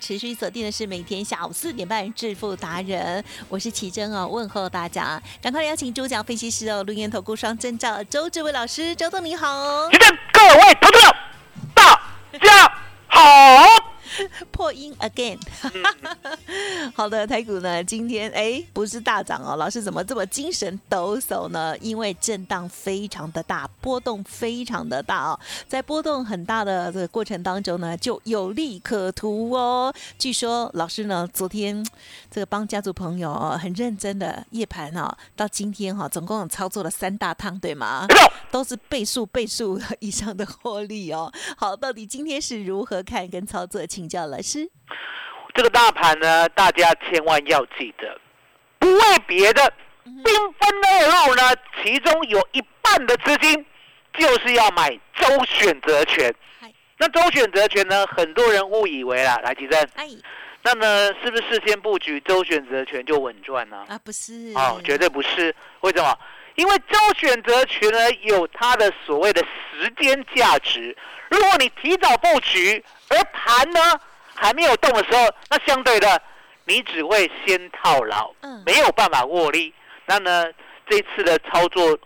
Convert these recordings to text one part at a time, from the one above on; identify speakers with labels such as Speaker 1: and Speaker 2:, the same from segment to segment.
Speaker 1: 持续锁定的是每天下午四点半《致富达人》，我是奇珍啊，问候大家，赶快邀请主讲分析师哦，录音投顾双证照周志伟老师，周总你好，
Speaker 2: 奇珍各位投资者，
Speaker 1: 破音 again，好的，台股呢今天哎不是大涨哦，老师怎么这么精神抖擞呢？因为震荡非常的大，波动非常的大哦，在波动很大的这个过程当中呢，就有利可图哦。据说老师呢昨天这个帮家族朋友哦很认真的夜盘哦，到今天哈、总共有操作了三大趟，对吗？都是倍数倍数以上的获利哦。好，到底今天是如何看跟操作？请教老师。
Speaker 2: 这个大盘呢，大家千万要记得，不为别的，兵分二路呢，其中有一半的资金就是要买周选择权。那周选择权呢，很多人误以为啦，来吉珍，
Speaker 1: 哎
Speaker 2: 那呢是不是事先布局周选择权就稳赚呢？
Speaker 1: 啊，不是
Speaker 2: 哦，绝对不是。为什么？因为周选择权呢有它的所谓的时间价值。如果你提早布局，而盘呢还没有动的时候，那相对的你只会先套牢，
Speaker 1: 嗯
Speaker 2: 没有办法握利。那呢这一次的操作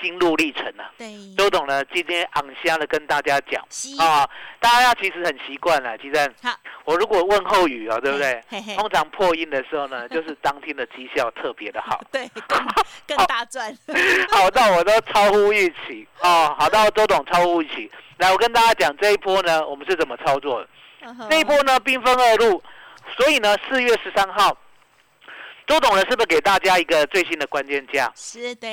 Speaker 2: 心路历程呢、
Speaker 1: 对，
Speaker 2: 周董呢今天昂瞎的跟大家讲啊，大家其实很习惯了，其实。
Speaker 1: 好，
Speaker 2: 我如果问候语啊，对不对？
Speaker 1: 嘿嘿？
Speaker 2: 通常破音的时候呢，就是当天的绩效特别的好。
Speaker 1: 对，更更大赚，
Speaker 2: 好到我都超乎预期。哦，好到周董超乎预期。来，我跟大家讲这一波呢，我们是怎么操作的？
Speaker 1: 嗯
Speaker 2: 这一波呢，兵分二路，所以呢，四月十三号，周董呢是不是给大家一个最新的关键价？
Speaker 1: 是的。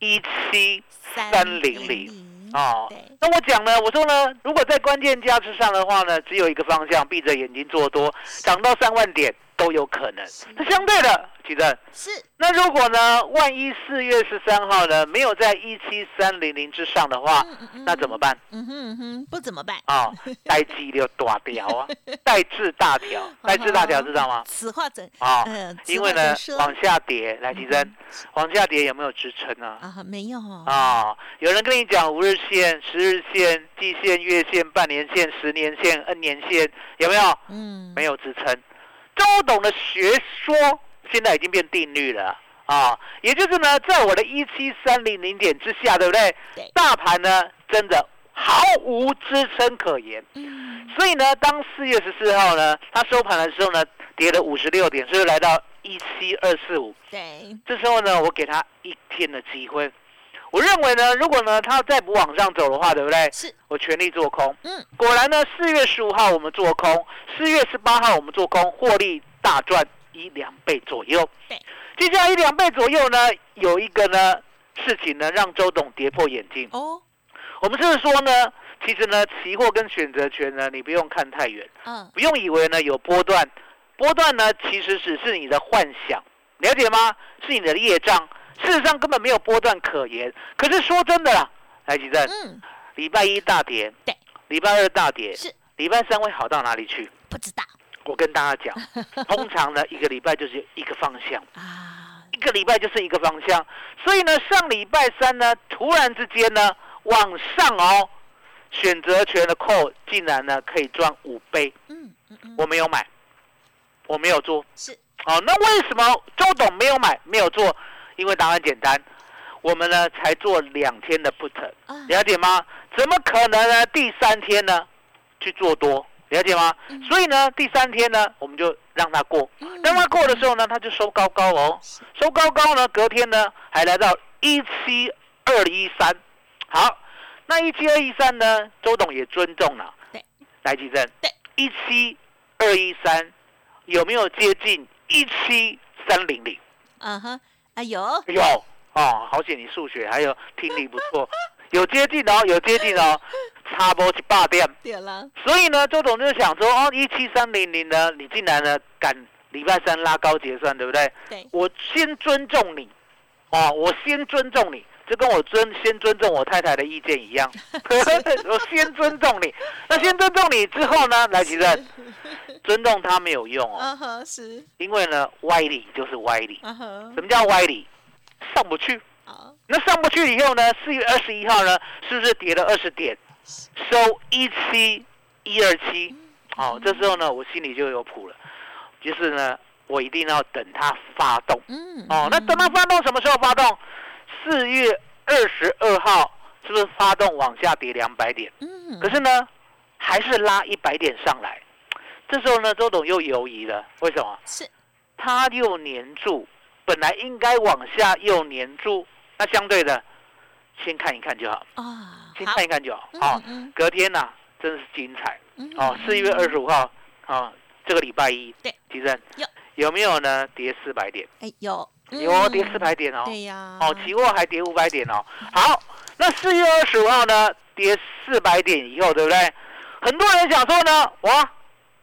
Speaker 2: 一七三零零？哦，那我讲呢，我说呢，如果在关键价之上的话呢，只有一个方向，闭着眼睛做多，涨到三万点都有可能。那相对的，其实
Speaker 1: 是
Speaker 2: 那如果呢，万一四月十三号呢没有在一七三零零之上的话，
Speaker 1: 嗯嗯
Speaker 2: 那怎么办
Speaker 1: 嗯哼嗯哼，不怎么办？
Speaker 2: 哦？代机就大条啊，代志大条，代志大条知道吗？
Speaker 1: 此话怎
Speaker 2: 啊因为呢往下跌，来提升，往下跌有没有支撑呢？
Speaker 1: 啊没有哦
Speaker 2: 啊，有人跟你讲五日线、十日线、季线、月线、半年线、十年线、N 年线，有没有？
Speaker 1: 嗯
Speaker 2: 没有支撑。周董的学说现在已经变定律了啊，也就是呢，在我的一七三零零点之下，对不对？
Speaker 1: 对
Speaker 2: 大盘呢，真的毫无支撑可言。
Speaker 1: 嗯
Speaker 2: 所以呢，当四月十四号呢，它收盘的时候呢，跌了五十六点，是不是来到一七二四五？
Speaker 1: 对
Speaker 2: 这时候呢，我给他一天的机会。我认为呢，如果呢它再不往上走的话，对不对？
Speaker 1: 是
Speaker 2: 我全力做空。
Speaker 1: 嗯
Speaker 2: 果然呢，四月十五号我们做空，四月十八号我们做空，获利大赚一两倍左右。
Speaker 1: 对，
Speaker 2: 接下来一两倍左右呢，有一个呢事情呢让周董跌破眼镜。
Speaker 1: 哦
Speaker 2: 我们是说呢，其实呢，期货跟选择权呢，你不用看太远，
Speaker 1: 嗯
Speaker 2: 不用以为呢有波段，波段呢其实只是你的幻想，了解吗？是你的业障，事实上根本没有波段可言。可是说真的啦，来吉正，
Speaker 1: 嗯
Speaker 2: 礼拜一大跌，
Speaker 1: 对，
Speaker 2: 礼拜二大跌，
Speaker 1: 是
Speaker 2: 礼拜三会好到哪里去？
Speaker 1: 不知道
Speaker 2: 我跟大家讲，通常呢一个礼拜就是一个方向，
Speaker 1: 啊，
Speaker 2: 一个礼拜就是一个方向。所以呢，上礼拜三呢，突然之间呢往上哦，选择权的 call 竟然呢可以赚五倍，
Speaker 1: 嗯嗯嗯，
Speaker 2: 我没有买，我没有做。
Speaker 1: 是
Speaker 2: 哦，那为什么周董没有买没有做？因为答案简单，我们呢才做两天的 put，
Speaker 1: 啊，
Speaker 2: 了解吗？怎么可能呢？第三天呢？去做多，了解吗？
Speaker 1: 嗯。
Speaker 2: 所以呢，第三天呢我们就让它过，
Speaker 1: 嗯。
Speaker 2: 让它过的时候呢，它就收高高哦，收高高呢，隔天呢还来到一七二一三，好，那一七二一三呢，周董也尊重了，
Speaker 1: 对，
Speaker 2: 来举证，
Speaker 1: 对，
Speaker 2: 一七二一三有没有接近一七三零零？
Speaker 1: 嗯哼，啊有，
Speaker 2: 有哦，好险你数学还有听力不错，有接近哦，有接近哦，差不多一百点。
Speaker 1: 对了，
Speaker 2: 所以呢，周总就想说，哦，一七三零零呢，你竟然呢敢礼拜三拉高结算，对不对？
Speaker 1: 对，
Speaker 2: 我先尊重你，哦，我先尊重你，就跟我尊先尊重我太太的意见一样，我先尊重你。那先尊重你之后呢，来，其实尊重他没有用哦，
Speaker 1: 是，
Speaker 2: 因为呢，歪理就是歪理。什么叫歪理？上不去。
Speaker 1: 好，
Speaker 2: 那上不去以后呢？四月二十一号呢，是不是跌了二十点，收一七一二七？哦，这时候呢，我心里就有谱了，就是呢，我一定要等它发动。
Speaker 1: 嗯，
Speaker 2: 哦，那等它发动什么时候发动？四月二十二号是不是发动往下跌两百点？
Speaker 1: 嗯，
Speaker 2: 可是呢，还是拉一百点上来。这时候呢，周董又犹疑了，为什么？
Speaker 1: 是，
Speaker 2: 他又黏住，本来应该往下又黏住，那相对的，先看一看就好，
Speaker 1: 啊，
Speaker 2: 先看一看就好。好、
Speaker 1: 嗯
Speaker 2: 隔天呐、真是精彩
Speaker 1: 嗯
Speaker 2: 哦！四月二十五号，哦，这个礼拜一，
Speaker 1: 对，
Speaker 2: 吉正
Speaker 1: 有
Speaker 2: 有没有呢？跌四百点，
Speaker 1: 哎有，
Speaker 2: 有跌四百点哦。
Speaker 1: 对呀，
Speaker 2: 哦，期货还跌五百点哦。好，那四月二十五号呢，跌四百点以后，对不对？很多人想说呢，哇，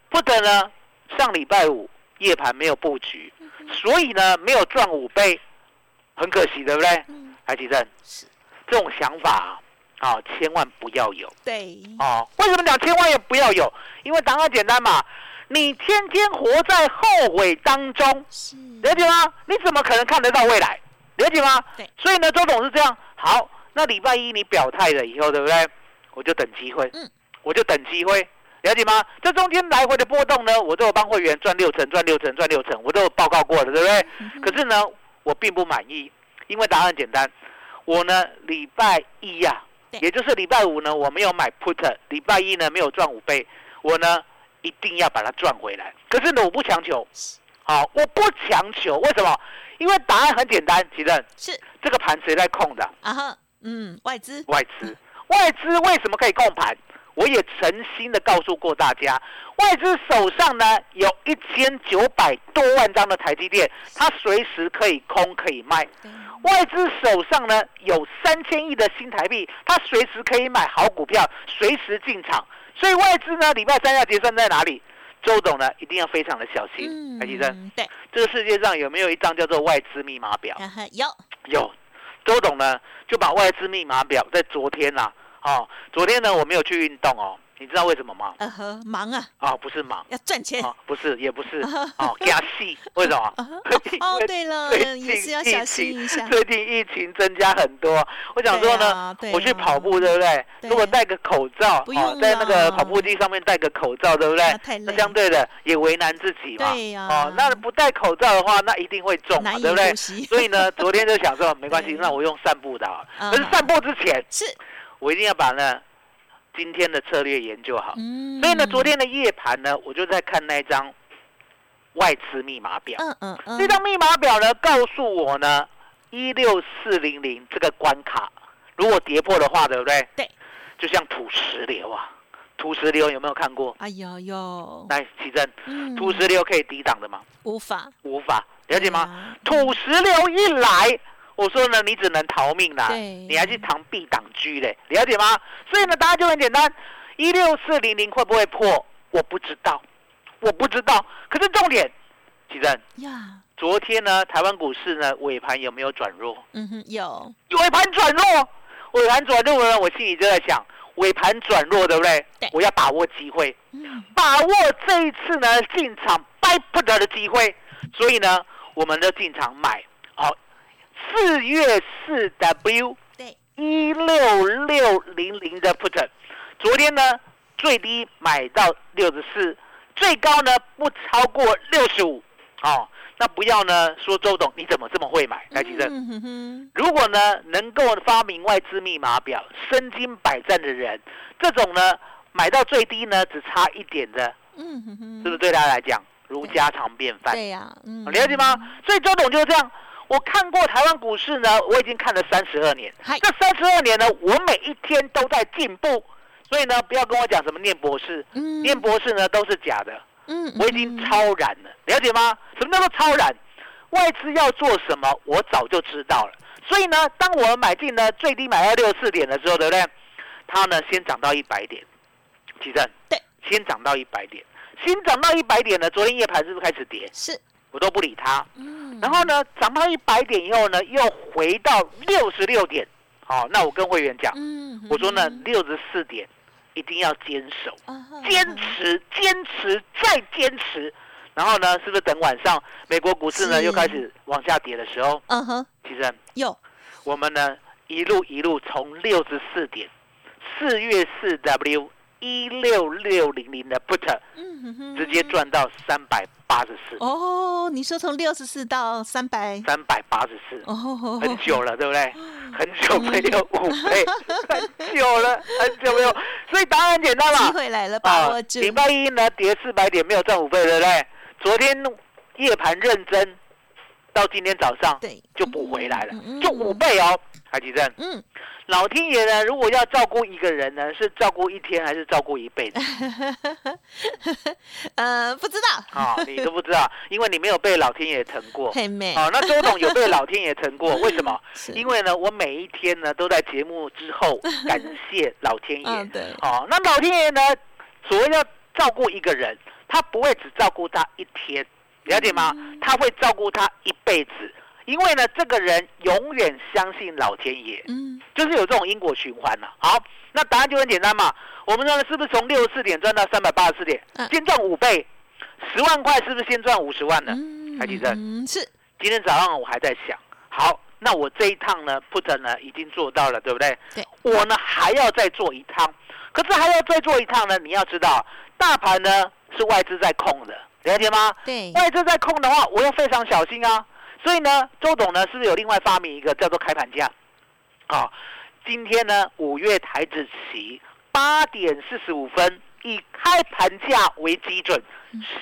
Speaker 2: 不等了，上礼拜五夜盘没有布局，所以呢没有赚五倍，很可惜，对不对？
Speaker 1: 嗯
Speaker 2: 台积电
Speaker 1: 是，
Speaker 2: 这种想法啊、哦，千万不要有
Speaker 1: 对，
Speaker 2: 哦。为什么讲千万也不要有？因为答案简单嘛，你天天活在后悔当中，
Speaker 1: 是，
Speaker 2: 了解吗？你怎么可能看得到未来？了解吗？
Speaker 1: 对。
Speaker 2: 所以呢，周董是这样。好，那礼拜一你表态了以后，对不对？我就等机会。
Speaker 1: 嗯。
Speaker 2: 我就等机会，了解吗？这中间来回的波动呢，我都有帮会员赚六成，赚六成，赚六成，我都有报告过的，对不对？
Speaker 1: 嗯
Speaker 2: 可是呢，我并不满意，因为答案简单。我呢，礼拜一呀、
Speaker 1: 对
Speaker 2: 也就是礼拜五呢，我没有买 put，礼拜一呢没有赚五倍，我呢一定要把它赚回来。可是呢，我不强求，好，我不强求，为什么？因为答案很简单，其正
Speaker 1: 是
Speaker 2: 这个盘谁在控的？
Speaker 1: 啊哈，嗯，外资
Speaker 2: 外资。外资为什么可以控盘？我也诚心的告诉过大家，外资手上呢有一千九百多万张的台积电，它随时可以空可以卖。外资手上呢有三千亿的新台币，它随时可以买好股票，随时进场。所以外资呢，礼拜三要结算在哪里？周董呢一定要非常的小心。台积电，
Speaker 1: 嗯，对，
Speaker 2: 这个世界上有没有一张叫做外资密码表？
Speaker 1: 有，
Speaker 2: 有，周董呢就把外资密码表在昨天呐、哦，昨天呢我没有去运动哦，你知道为什么吗？
Speaker 1: 呃呵，忙啊，
Speaker 2: 啊、不是忙，
Speaker 1: 要赚钱，
Speaker 2: 啊，不是，也不是，哦，加戏，为什么？
Speaker 1: 啊哦，对了，
Speaker 2: 最
Speaker 1: 也是要小
Speaker 2: 近疫情
Speaker 1: 心一下，
Speaker 2: 最近疫情增加很多，我想说呢，我去
Speaker 1: 啊
Speaker 2: 跑步，对不对？如果戴个口罩，
Speaker 1: 哦
Speaker 2: 在那个跑步机上面戴个口罩，对不对？
Speaker 1: 那
Speaker 2: 相对的也为难自己嘛。
Speaker 1: 对呀。
Speaker 2: 哦，那不戴口罩的话，那一定会中对不对？所以呢，昨天就想说没关系，那我用散步的可是散步之前，
Speaker 1: 是，
Speaker 2: 我一定要把呢今天的策略研究好。
Speaker 1: 嗯，
Speaker 2: 所以呢，昨，天的夜盘呢，我就在看那张外资密码表。
Speaker 1: 嗯嗯嗯，
Speaker 2: 这张密码表呢，告诉我呢，一六四零零这个关卡，如果跌破的话，对不对？
Speaker 1: 对。
Speaker 2: 就像土石流啊，土石流有没有看过？
Speaker 1: 哎呦呦，
Speaker 2: 来，奇珍，
Speaker 1: 嗯
Speaker 2: 土石流可以抵挡的吗？
Speaker 1: 无法，
Speaker 2: 无法，了解吗？
Speaker 1: 吗？
Speaker 2: 土石流一来，我说呢，你只能逃命啦，
Speaker 1: 对
Speaker 2: 你还去藏避挡车嘞，了解吗？所以呢，答案就很简单，一六四零零会不会破？我不知道，我不知道。可是重点，奇珍，
Speaker 1: 呀，
Speaker 2: 昨天呢，台湾股市呢尾盘有没有转弱？
Speaker 1: 嗯哼，有，
Speaker 2: 尾盘转弱，尾盘转弱呢，我心里就在想，尾盘转弱，对不对？
Speaker 1: 对
Speaker 2: 我要把握机会，
Speaker 1: 嗯
Speaker 2: 把握这一次呢进场 buy put 的机会，所以呢，我们就进场买。好，四月四 W
Speaker 1: 对，
Speaker 2: 一六六零零的 put，昨天呢最低买到六十四，最高呢不超过六十五。哦，那不要呢说周董你怎么这么会买？来，吉正。如果呢能够发明外资密码表、身经百战的人，这种呢买到最低呢只差一点的，
Speaker 1: 嗯哼哼，
Speaker 2: 是不是对他来讲如家常便饭？
Speaker 1: 对呀，嗯，
Speaker 2: 了解吗？所以周董就是这样。我看过台湾股市呢，我已经看了三十二年。
Speaker 1: 嗨
Speaker 2: 这三十二年呢，我每一天都在进步。所以呢，不要跟我讲什么念博士，
Speaker 1: 嗯
Speaker 2: 念博士呢都是假的。
Speaker 1: 嗯，
Speaker 2: 我已经超然了，了解吗？什么叫做超然？外资要做什么，我早就知道了。所以呢，当我们买进呢最低买到六四点的时候，对不对？它呢先涨到一百点，奇正，
Speaker 1: 对，
Speaker 2: 先涨到一百点，先涨到一百点呢，昨天夜盘是不是开始跌？
Speaker 1: 是，
Speaker 2: 我都不理它。
Speaker 1: 嗯，
Speaker 2: 然后呢，涨到一百点以后呢，又回到六十六点。好，那我跟会员讲，
Speaker 1: 嗯，
Speaker 2: 我说呢
Speaker 1: 嗯，
Speaker 2: 六十四点一定要坚守。坚持、坚持再坚持，然后呢，是不是等晚上美国股市呢又开始往下跌的时候，
Speaker 1: 嗯哼，
Speaker 2: 其实
Speaker 1: 有，
Speaker 2: 我们呢一路一路从六十四点，四月四 W 一六六零零的 put
Speaker 1: 嗯
Speaker 2: 直接赚到三百八十四，
Speaker 1: 哦，你说从六十四到三百，
Speaker 2: 三百八十四，
Speaker 1: 哦，
Speaker 2: 很久了，对不对？很久没有五倍，很久了，很久没有，所以答案很简单
Speaker 1: 机
Speaker 2: 嘛。
Speaker 1: 会来了，把握住，
Speaker 2: 啊礼拜一呢跌四百点，没有赚五倍，对不对？昨天夜盘认真，到今天早上
Speaker 1: 对，
Speaker 2: 就补回来了就五倍哦。海吉正，
Speaker 1: 嗯，
Speaker 2: 老天爷呢，如果要照顾一个人呢，是照顾一天还是照顾一辈子
Speaker 1: 呃，不知道，
Speaker 2: 啊？你都不知道，因为你没有被老天爷疼过。
Speaker 1: 嘿妹，
Speaker 2: 啊，那周董有被老天爷疼过，为什么？因为呢，我每一天呢都在节目之后感谢老天爷。
Speaker 1: 嗯，对，
Speaker 2: 哦，那老天爷呢，所谓要照顾一个人，他不会只照顾他一天，了解吗？
Speaker 1: 嗯
Speaker 2: 他会照顾他一辈子，因为呢，这个人永远相信老天爷，
Speaker 1: 嗯，
Speaker 2: 就是有这种因果循环了、好，那答案就很简单嘛，我们呢是不是从六十四点赚到三百八十四点？
Speaker 1: 嗯，
Speaker 2: 先赚五倍，十万块是不是先赚五十万呢？
Speaker 1: 嗯，
Speaker 2: 台积电
Speaker 1: 嗯，是，
Speaker 2: 今天早上我还在想，好，那我这一趟呢，put 呢已经做到了，对不对？
Speaker 1: 对。
Speaker 2: 我呢还要再做一趟，可是还要再做一趟呢，你要知道，大盘呢是外资在控的，了解吗？
Speaker 1: 对，
Speaker 2: 外资在控的话，我要非常小心啊。所以呢，周董呢是不是有另外发明一个叫做开盘价？啊，今天呢五月台指期八点四十五分，以开盘价为基准，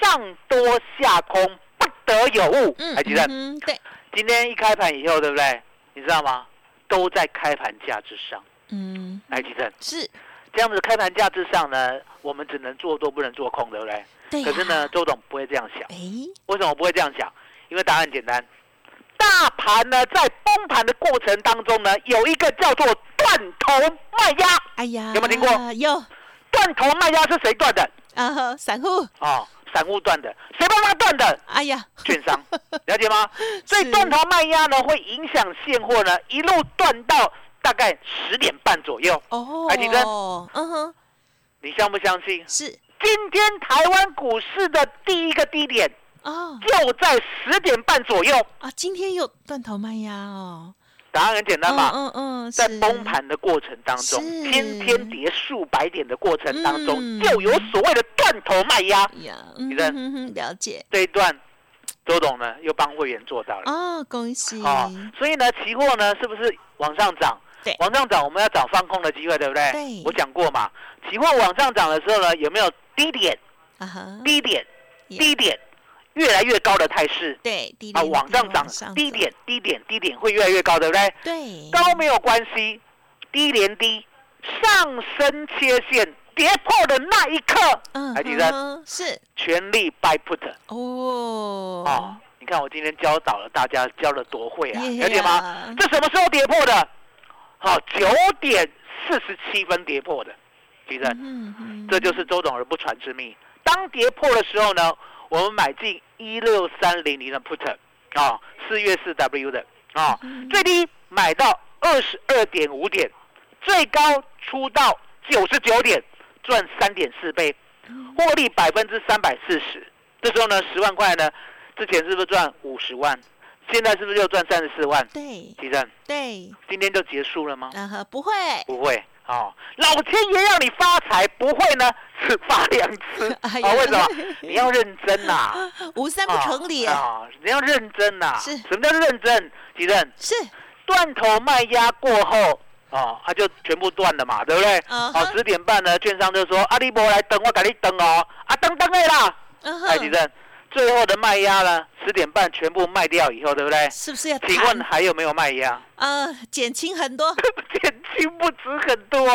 Speaker 2: 上多下空不得有误。
Speaker 1: 嗯，
Speaker 2: 还记得？
Speaker 1: 嗯，对，
Speaker 2: 今天一开盘以后，对不对？你知道吗？都在开盘价之上。
Speaker 1: 嗯，
Speaker 2: 来，吉正，
Speaker 1: 是，
Speaker 2: 这样子开盘价之上呢，我们只能做多，不能做空，对不对？可是呢，周董不会这样想。
Speaker 1: 哎，
Speaker 2: 为什么不会这样想？因为答案简单，大盘呢在崩盘的过程当中呢，有一个叫做断头卖压。
Speaker 1: 哎呀，
Speaker 2: 有没有听过
Speaker 1: 有，
Speaker 2: 断头卖压是谁断的？
Speaker 1: 啊呵，散户，
Speaker 2: 哦，散户断的。谁帮他断的？
Speaker 1: 哎呀，
Speaker 2: 券商，了解吗？所以断头卖压呢，会影响现货呢，一路断到大概十点半左右。
Speaker 1: 哦，
Speaker 2: 台积电
Speaker 1: 嗯哼，
Speaker 2: 你相不相信？
Speaker 1: 是，
Speaker 2: 今天台湾股市的第一个低点
Speaker 1: 啊，
Speaker 2: 就在十点半左右。
Speaker 1: 啊，今天有断头卖压哦，
Speaker 2: 答案很简单嘛。
Speaker 1: 嗯嗯，
Speaker 2: 在崩，盘的过程当中，天天跌数百点的过程当中，
Speaker 1: 嗯
Speaker 2: 就有所谓的断头卖压。你的
Speaker 1: 了解，
Speaker 2: 这一段，周董呢又帮会员做到了。
Speaker 1: 哦，恭喜，
Speaker 2: 哦，所以呢，期货呢是不是往上涨？
Speaker 1: 对
Speaker 2: 往上涨我们要找放空的机会，对不对？
Speaker 1: 对
Speaker 2: 我讲过嘛，期货往上涨的时候呢，有没有低点、
Speaker 1: 啊哈，
Speaker 2: 低点、低点，越来越高的态势？
Speaker 1: 对，低
Speaker 2: 啊，往上涨，低，点、低点、低点会越来越高，对不对？
Speaker 1: 对，
Speaker 2: 高没有关系，低连低，上升切线跌破的那一刻，
Speaker 1: 嗯
Speaker 2: 还记得
Speaker 1: 是，
Speaker 2: 全力 buy put
Speaker 1: 哦，
Speaker 2: 哦。你看我今天教导了大家，教了多会啊，
Speaker 1: 耶
Speaker 2: 了解吗？这什么时候跌破的？好，九点四十七分跌破的，其实
Speaker 1: 嗯嗯
Speaker 2: 这就是周董而不传之秘。当跌破的时候呢，我们买进一六三零零的 put 啊，四月四 W 的啊，最低买到二十二点五点，最高出到九十九点，赚三点四倍，获利百分之三百四十。这时候呢，十万块呢，之前是不是赚五十万？现在是不是又赚三十四万？
Speaker 1: 对
Speaker 2: 其正，
Speaker 1: 对，
Speaker 2: 今天就结束了吗？
Speaker 1: 不会，
Speaker 2: 不会。哦，老天爷让你发财，不会呢，只发两次。啊，为什么？你要认真呐、
Speaker 1: 无三不成理，
Speaker 2: 啊！你要认真呐、
Speaker 1: 是
Speaker 2: 什么叫认真？吉正，
Speaker 1: 是
Speaker 2: 断头卖压过后，哦，它就全部断了嘛，对不对？
Speaker 1: 嗯
Speaker 2: 好，
Speaker 1: 哼
Speaker 2: 十点半呢，券商就说阿里伯来等我，给你等哦，啊，等等的啦。
Speaker 1: 嗯
Speaker 2: 哎，吉
Speaker 1: 哼，
Speaker 2: 正，最后的卖压呢，十点半全部卖掉以后，对不对？
Speaker 1: 是不是要
Speaker 2: 请问
Speaker 1: 谈
Speaker 2: 还有没有卖压？
Speaker 1: 呃减轻很多？
Speaker 2: 减轻不止很多，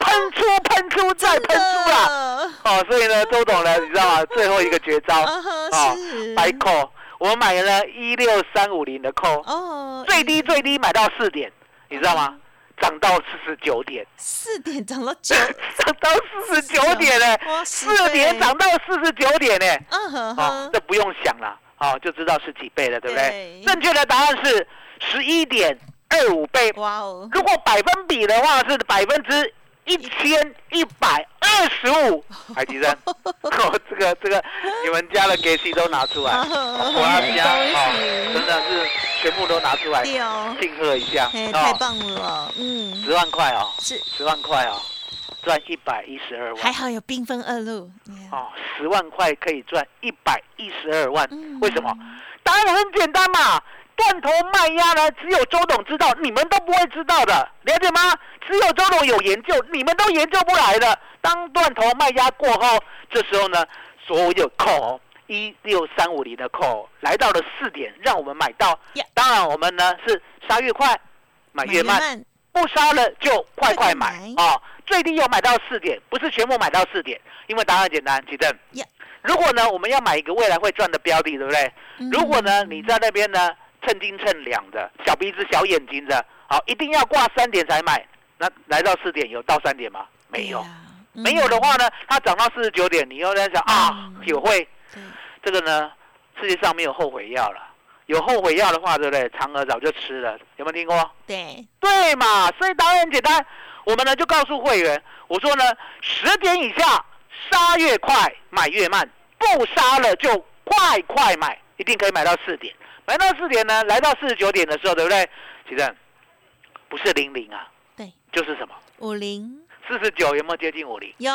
Speaker 2: 喷出喷出再喷出啦。哦，所以呢，周董呢，你知道吗？最后一个绝招，
Speaker 1: 嗯哼，
Speaker 2: 哦
Speaker 1: 是，
Speaker 2: 白扣，我们买了一六三五零的扣，
Speaker 1: 哦，
Speaker 2: 最低最低买到四点，你知道吗？涨到四十九点，
Speaker 1: 四点涨到九，
Speaker 2: 涨到四十九点呢，
Speaker 1: 欸
Speaker 2: 四点涨到四十九点呢，
Speaker 1: 嗯哼
Speaker 2: 哦
Speaker 1: 哼，，
Speaker 2: 这不用想了，啊，就知道是几倍了，对不对？
Speaker 1: 对？
Speaker 2: 正确的答案是十一点二五倍。
Speaker 1: 哇哦，
Speaker 2: 如果百分比的话是百分之一千一百二十五，海吉生，哦，这个这个你们家的给息都拿出来，
Speaker 1: 啊
Speaker 2: 我要家
Speaker 1: 恭
Speaker 2: 哦，真的是全部都拿出来庆贺一下
Speaker 1: 哎，太
Speaker 2: 哦，
Speaker 1: 棒了，嗯，
Speaker 2: 十万块哦，
Speaker 1: 是，
Speaker 2: 十万块哦，赚一百一十二万。
Speaker 1: 还好有兵分二路，
Speaker 2: 哦，十万块可以赚一百一十二万
Speaker 1: 嗯，
Speaker 2: 为什么？答案很简单嘛，断头卖压呢，只有周董知道，你们都不会知道的，了解吗？只有周董有研究，你们都研究不来的。当断头卖压过后，这时候呢，所有扣一六三五零的扣来到了四点，让我们买到
Speaker 1: 呀。
Speaker 2: 当然，我们呢是杀越快，买越慢。不杀了就快快买
Speaker 1: 快快
Speaker 2: 哦，最低有买到四点，不是全部买到四点，因为答案简单，吉正
Speaker 1: 呀。
Speaker 2: 如果呢，我们要买一个未来会赚的标的，对不对？
Speaker 1: 嗯
Speaker 2: 如果呢，你在那边呢称斤称两的，小鼻子小眼睛的，好，一定要挂三点才买，那来到四点有到三点吗？没有，，没有的话呢，它涨到四十九点，你又在想啊
Speaker 1: 嗯，
Speaker 2: 有会
Speaker 1: 对
Speaker 2: 这个呢，世界上没有后悔药了。有后悔药的话，对不对？嫦娥早就吃了，有没有听过？
Speaker 1: 对，
Speaker 2: 对嘛？所以答案很简单，我们呢就告诉会员，我说呢，十点以下杀越快，买越慢，不杀了就快快买，一定可以买到四点。买到四点呢，来到四十九点的时候，对不对？其实不是零零啊，
Speaker 1: 对，
Speaker 2: 就是什么？
Speaker 1: 五零
Speaker 2: 四十九有没有接近五零？
Speaker 1: 有，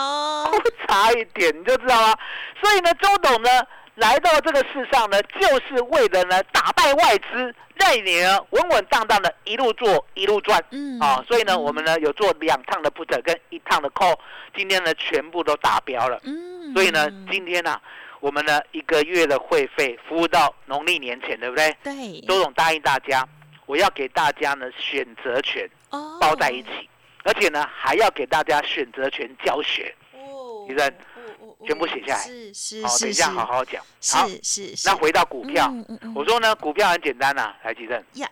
Speaker 2: 差一点，你就知道了？所以呢，周董呢来到这个世上呢，就是为了呢打败外资，让你呢稳稳当当的一路做一路赚。
Speaker 1: 嗯
Speaker 2: 啊，所以呢，我们呢有做两趟的 put 跟一趟的 call，今天呢全部都达标了。
Speaker 1: 嗯
Speaker 2: 所以呢，今天呢、我们呢一个月的会费服务到农历年前，对不对？
Speaker 1: 对，
Speaker 2: 周总答应大家，我要给大家呢选择权
Speaker 1: 哦。
Speaker 2: 包在一起，而且呢还要给大家选择权教学。
Speaker 1: 哦，
Speaker 2: 医生
Speaker 1: 哦
Speaker 2: 全部写下来。
Speaker 1: 是是
Speaker 2: 好，等一下好好讲。好，
Speaker 1: 是是是，
Speaker 2: 那回到股票，我说呢，股票很简单呐、来吉正。
Speaker 1: 呀，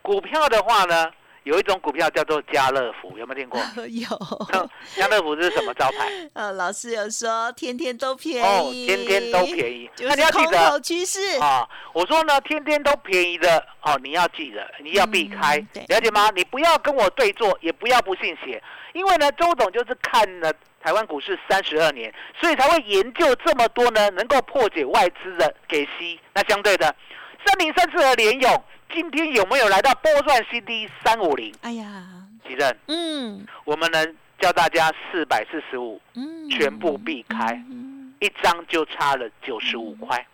Speaker 2: 股票的话呢，有一种股票叫做家乐福，有没有听过？
Speaker 1: 有，
Speaker 2: 家乐福是什么招牌？
Speaker 1: 呃，老师有说天天都便
Speaker 2: 哦，
Speaker 1: 宜，
Speaker 2: 天天都便宜。
Speaker 1: 就是
Speaker 2: 那你要记
Speaker 1: 空头
Speaker 2: 得
Speaker 1: 趋势，
Speaker 2: 啊，我说呢，天天都便宜的哦，你要记得，你要避开
Speaker 1: 嗯，
Speaker 2: 了解吗？你不要跟我对坐，也不要不信邪，因为呢，周董就是看了台湾股市三十二年，所以才会研究这么多呢，能够破解外资的给息。那相对的，三零三四的联勇，今天有没有来到波段 CD 三五零？
Speaker 1: 哎呀，
Speaker 2: 奇正，
Speaker 1: 嗯。
Speaker 2: 我们呢教大家四百四十五，
Speaker 1: 嗯，
Speaker 2: 全部避开
Speaker 1: 嗯，
Speaker 2: 一张就差了九十五块，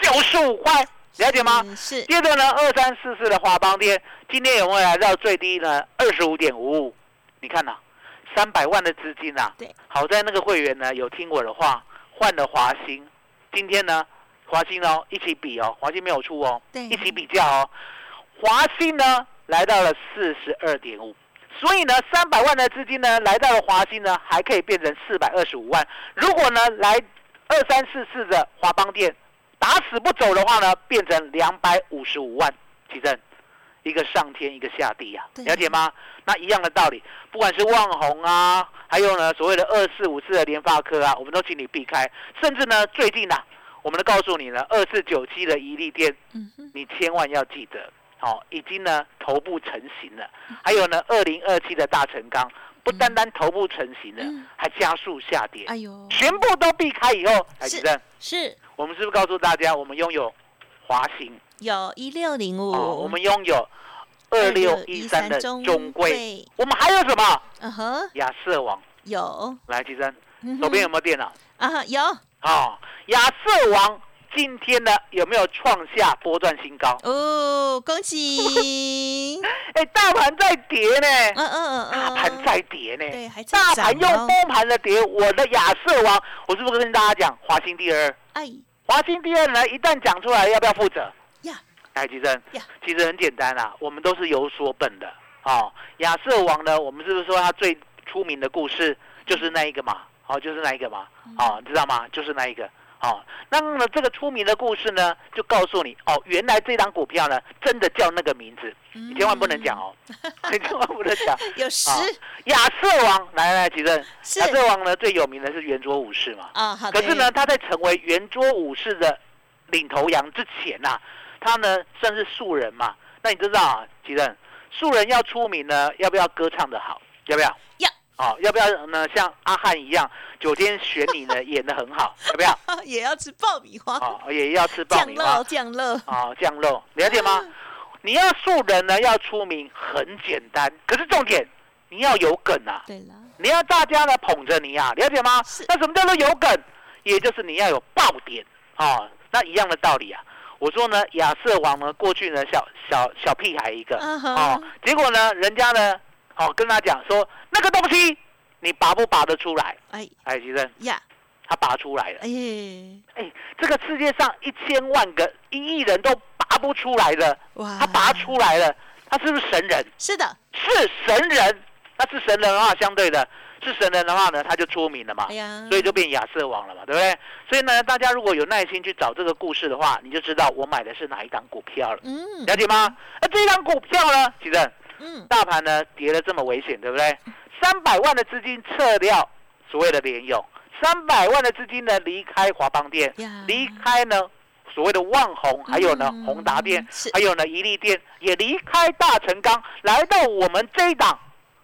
Speaker 2: 九十五块，了解吗？
Speaker 1: 是？是，
Speaker 2: 接着呢，二三四四的华邦店今天有没有来到最低呢？二十五点五五，你看呐、三百万的资金呐、
Speaker 1: 对，
Speaker 2: 好在那个会员呢有听我的话，换了华兴，今天呢，华兴哦一起比哦，华兴没有出哦，
Speaker 1: 对
Speaker 2: 一起比较哦，华兴呢来到了四十二点五。所以呢，三百万的资金呢，来到了华兴呢，还可以变成四百二十五万。如果呢，来二三四四的华邦店，打死不走的话呢，变成两百五十五万。奇正，一个上天，一个下地呀、
Speaker 1: 对
Speaker 2: 了解吗？那一样的道理，不管是旺宏啊，还有呢所谓的二四五四的联发科啊，我们都请你避开。甚至呢，最近啊，我们都告诉你呢，二四九七的宜利店，你千万要记得，好、已经呢头部成型了。还有呢，二零二七的大成钢，不单单头部成型了，
Speaker 1: 嗯。
Speaker 2: 还加速下跌，
Speaker 1: 哎呦，
Speaker 2: 全部都避开以后，台积
Speaker 1: 是
Speaker 2: 电，
Speaker 1: 是。
Speaker 2: 我们是不是告诉大家，我们拥有华兴？
Speaker 1: 有一六零五，
Speaker 2: 哦，我们拥有二六一三的
Speaker 1: 中
Speaker 2: 中贵，我们还有什么？
Speaker 1: 嗯哼，
Speaker 2: 亚瑟王，
Speaker 1: 有，
Speaker 2: 来，吉珍，
Speaker 1: 嗯哼。
Speaker 2: 手边有没有电脑？
Speaker 1: 啊有
Speaker 2: 哦，亚瑟王今天呢有没有创下波段新高？
Speaker 1: 哦，恭喜，
Speaker 2: 哎，大盘在跌呢，
Speaker 1: 嗯嗯嗯嗯，
Speaker 2: 大盘在跌呢，
Speaker 1: 对，还在
Speaker 2: 大盘用崩盘的跌，我的亚瑟王，我是不是跟大家讲华兴第二？
Speaker 1: 哎
Speaker 2: 华兴第二呢，一旦讲出来，要不要负责？
Speaker 1: 呀
Speaker 2: 哎，其实
Speaker 1: 呀，
Speaker 2: 其实很简单啦，我们都是有所本的。哦，亚瑟王呢，我们是不是说他最出名的故事就是那一个嘛？哦，就是那一个嘛？
Speaker 1: 嗯
Speaker 2: 哦，你知道吗？就是那一个。哦，那么这个出名的故事呢，就告诉你哦，原来这档股票呢，真的叫那个名字，你千万不能讲哦，你千万不能讲。
Speaker 1: 有十
Speaker 2: 啊亚瑟王，来来，吉正，
Speaker 1: 是
Speaker 2: 亚瑟王呢最有名的是圆桌武士嘛。
Speaker 1: 啊，好，
Speaker 2: 可是呢，他在成为圆桌武士的领头羊之前呐、他呢算是素人嘛。那你知道啊，吉正，素人要出名呢，要不要歌唱的好？要不要？
Speaker 1: 要。
Speaker 2: 哦，要不要呢？像阿汉一样，九天选你呢 演的很好，要不要？
Speaker 1: 也要吃爆米花，
Speaker 2: 哦，也要吃爆米花
Speaker 1: 肉，酱肉，
Speaker 2: 哦，酱肉，了解吗？你要素人呢，要出名很简单，可是重点你要有梗啊。
Speaker 1: 对了，
Speaker 2: 你要大家呢捧着你啊，了解吗？那什么叫做有梗？也就是你要有爆点哦。那一样的道理啊。我说呢，亚瑟王呢，过去呢小小小屁孩一个哦，结果呢，人家呢哦跟他讲说那个东西你拔不拔得出来？
Speaker 1: 哎
Speaker 2: 哎，其实
Speaker 1: 呀，
Speaker 2: 他拔出来了。
Speaker 1: 哎耶，
Speaker 2: 哎，这个世界上一千万个一亿人都拔不出来的，
Speaker 1: 哇，
Speaker 2: 他拔出来了，他是不是神人？
Speaker 1: 是的，
Speaker 2: 是神人，那是神人的话，相对的是神人的话呢，他就出名了嘛
Speaker 1: 哎，呀，
Speaker 2: 所以就变亚瑟王了嘛，对不对？所以呢，大家如果有耐心去找这个故事的话，你就知道我买的是哪一档股票了，
Speaker 1: 嗯
Speaker 2: 了解吗？那这一档股票呢，其实
Speaker 1: 嗯，
Speaker 2: 大盘呢跌得这么危险，对不对？三百万的资金撤掉所谓的联用，三百万的资金呢离开华邦店
Speaker 1: 呀，
Speaker 2: 离开呢所谓的万宏，还有呢
Speaker 1: 嗯
Speaker 2: 宏达电
Speaker 1: 是，
Speaker 2: 还有呢宜利店，也离开大成钢，来到我们这一档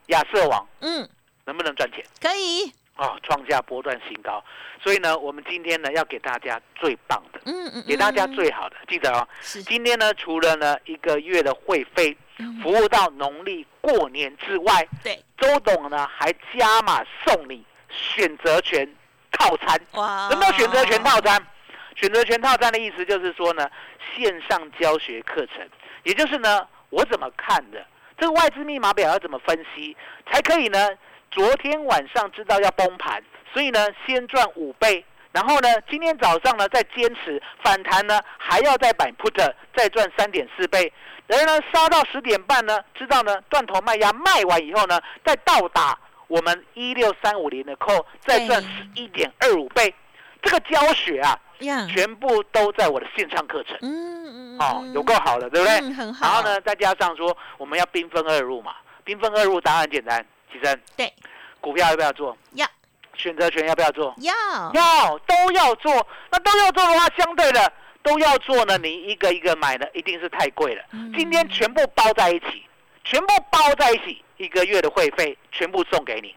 Speaker 2: 亚瑟王，
Speaker 1: 嗯，
Speaker 2: 能不能赚钱？
Speaker 1: 可以，
Speaker 2: 哦，创下波段新高。所以呢，我们今天呢要给大家最棒的，
Speaker 1: 嗯嗯，
Speaker 2: 给大家
Speaker 1: 嗯
Speaker 2: 最好的。记得哦，
Speaker 1: 是
Speaker 2: 今天呢除了呢一个月的会费
Speaker 1: 嗯
Speaker 2: 服务到农历过年之外，
Speaker 1: 对，
Speaker 2: 周董呢还加码送你选择权套餐。
Speaker 1: 哇，
Speaker 2: 有没有选择权套餐？选择权套餐的意思就是说呢，线上教学课程，也就是呢，我怎么看的，这个外资密码表要怎么分析，才可以呢？昨天晚上知道要崩盘，所以呢，先赚五倍，然后呢，今天早上呢再坚持反弹呢，还要再买 put，再赚三点四倍。然后呢，杀到十点半呢，知道呢断头卖压卖完以后呢，再倒打我们一六三五零的扣，再赚十一点二五倍。这个教学啊，
Speaker 1: 呀，
Speaker 2: 全部都在我的线上课程。
Speaker 1: 嗯嗯
Speaker 2: 哦，有够好的，对不对？
Speaker 1: 嗯，很好，
Speaker 2: 然后呢，再加上说我们要兵分二路嘛，兵分二路答案很简单，其实
Speaker 1: 对，
Speaker 2: 股票要不要做？
Speaker 1: 要
Speaker 2: 选择权要不要做？
Speaker 1: 要
Speaker 2: 要都要做。那都要做的话，相对的都要做呢，你一个一个买的一定是太贵了。
Speaker 1: 嗯
Speaker 2: 今天全部包在一起，全部包在一起，一个月的会费全部送给你。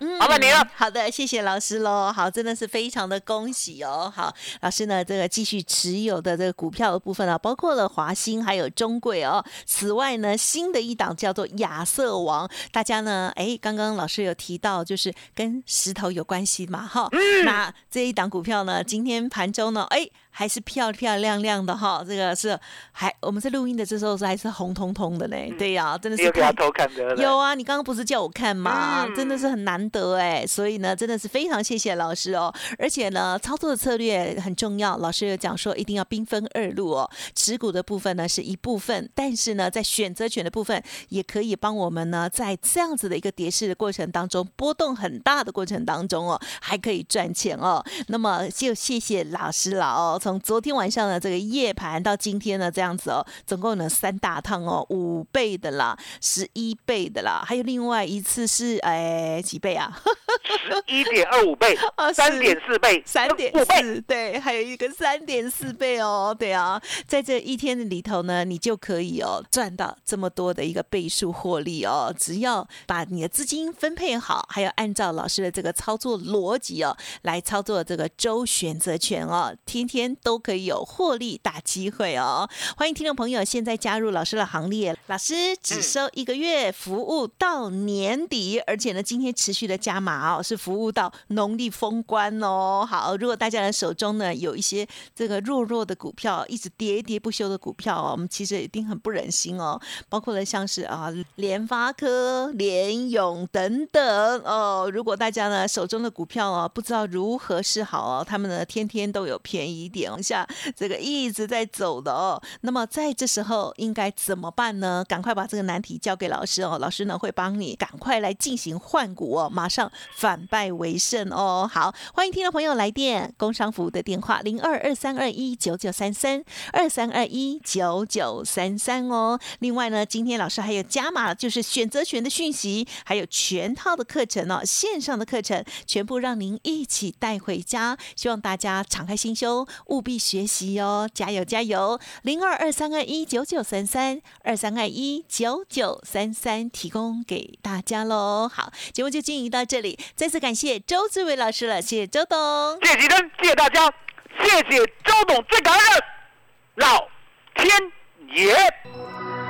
Speaker 1: 嗯
Speaker 2: 麻烦你了
Speaker 1: 好的，谢谢老师喽。好，真的是非常的恭喜哦。好，老师呢，这个继续持有的这个股票的部分啊，包括了华兴还有中贵哦。此外呢，新的一档叫做亚瑟王，大家呢，哎，刚刚老师有提到，就是跟石头有关系嘛，哈。
Speaker 2: 嗯
Speaker 1: 那这一档股票呢，今天盘中呢，哎。还是漂漂亮亮的哈，这个是还我们在录音的这时候是还是红彤彤的呢，对呀、真的是
Speaker 2: 有给他偷看的？
Speaker 1: 有啊，你刚刚不是叫我看吗？
Speaker 2: 嗯
Speaker 1: 真的是很难得哎，所以呢，真的是非常谢谢老师哦。而且呢，操作的策略很重要，老师有讲说一定要兵分二路哦。持股的部分呢是一部分，但是呢，在选择权的部分也可以帮我们呢，在这样子的一个跌势的过程当中，波动很大的过程当中哦，还可以赚钱哦。那么就谢谢老师了哦，从从昨天晚上的这个夜盘到今天呢这样子哦，总共呢三大趟哦，五倍的啦，十一倍的啦，还有另外一次是哎几倍啊？
Speaker 2: 十一点二五倍
Speaker 1: 啊，
Speaker 2: 三点四倍，
Speaker 1: 三点
Speaker 2: 五倍。
Speaker 1: 对，还有一个三点四倍哦，对啊，在这一天的里头呢，你就可以哦赚到这么多的一个倍数获利哦，只要把你的资金分配好，还有按照老师的这个操作逻辑哦来操作这个周选择权哦，天天都可以有获利大机会哦。欢迎听众朋友现在加入老师的行列，老师只收一个月服务到年底，而且呢，今天持续的加码哦，是服务到农历封关哦。好，如果大家的手中呢有一些这个弱弱的股票，一直跌跌不休的股票哦，我们其实一定很不忍心哦。包括了像是啊联发科、联永等等哦。如果大家呢手中的股票哦不知道如何是好哦，他们呢天天都有便宜点点一下这个一直在走的哦。那么在这时候应该怎么办呢？赶快把这个难题交给老师哦，老师呢会帮你赶快来进行换股哦，马上反败为胜哦。好，欢迎听众朋友来电，工商服务的电话零二二三二一九九三三二三二一九九三三哦。另外呢，今天老师还有加码，就是选择权的讯息，还有全套的课程哦，线上的课程全部让您一起带回家。希望大家敞开心胸，务必学习哦，加油加油！零二二三二一九九三三二三二一九九三三提供给大家喽。好，节目就进行到这里，再次感谢周志伟老师了，谢谢周董。
Speaker 2: 谢谢，谢谢大家，谢谢周董，最感恩老天爷。